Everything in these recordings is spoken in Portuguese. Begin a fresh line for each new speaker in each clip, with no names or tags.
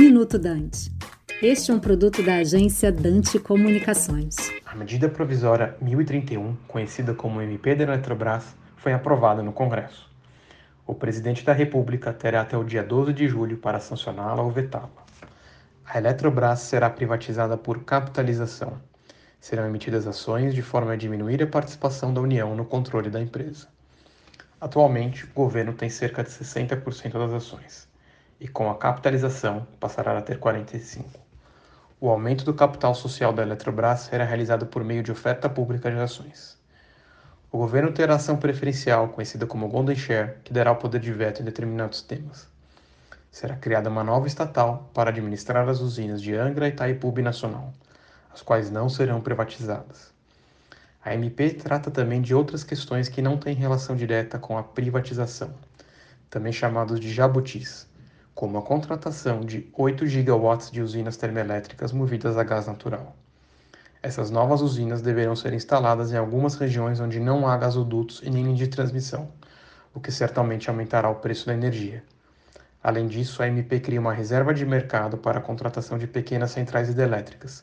Minuto Dante. Este é um produto da agência Dante Comunicações.
A medida provisória 1031, conhecida como MP da Eletrobras, foi aprovada no Congresso. O presidente da República terá até o dia 12 de julho para sancioná-la ou vetá-la. A Eletrobras será privatizada por capitalização. Serão emitidas ações de forma a diminuir a participação da União no controle da empresa. Atualmente, o governo tem cerca de 60% das ações, e com a capitalização passará a ter 45%. O aumento do capital social da Eletrobras será realizado por meio de oferta pública de ações. O governo terá ação preferencial, conhecida como Golden Share, que dará o poder de veto em determinados temas. Será criada uma nova estatal para administrar as usinas de Angra e Itaipu Nacional, as quais não serão privatizadas. A MP trata também de outras questões que não têm relação direta com a privatização, também chamados de jabutis, como a contratação de 8 gigawatts de usinas termoelétricas movidas a gás natural. Essas novas usinas deverão ser instaladas em algumas regiões onde não há gasodutos e nem linha de transmissão, o que certamente aumentará o preço da energia. Além disso, a MP cria uma reserva de mercado para a contratação de pequenas centrais hidrelétricas,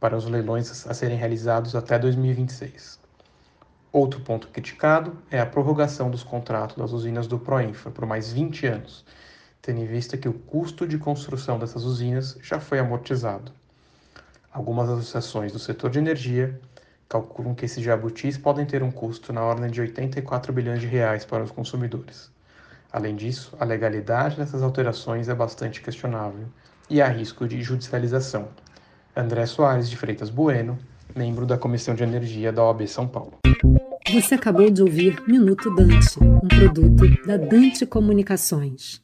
para os leilões a serem realizados até 2026. Outro ponto criticado é a prorrogação dos contratos das usinas do Proinfa por mais 20 anos, tendo em vista que o custo de construção dessas usinas já foi amortizado. Algumas associações do setor de energia calculam que esses jabutis podem ter um custo na ordem de 84 bilhões de reais para os consumidores. Além disso, a legalidade dessas alterações é bastante questionável e há risco de judicialização, André Soares de Freitas Bueno, membro da Comissão de Energia da OAB São Paulo.
Você acabou de ouvir Minuto Dante, um produto da Dante Comunicações.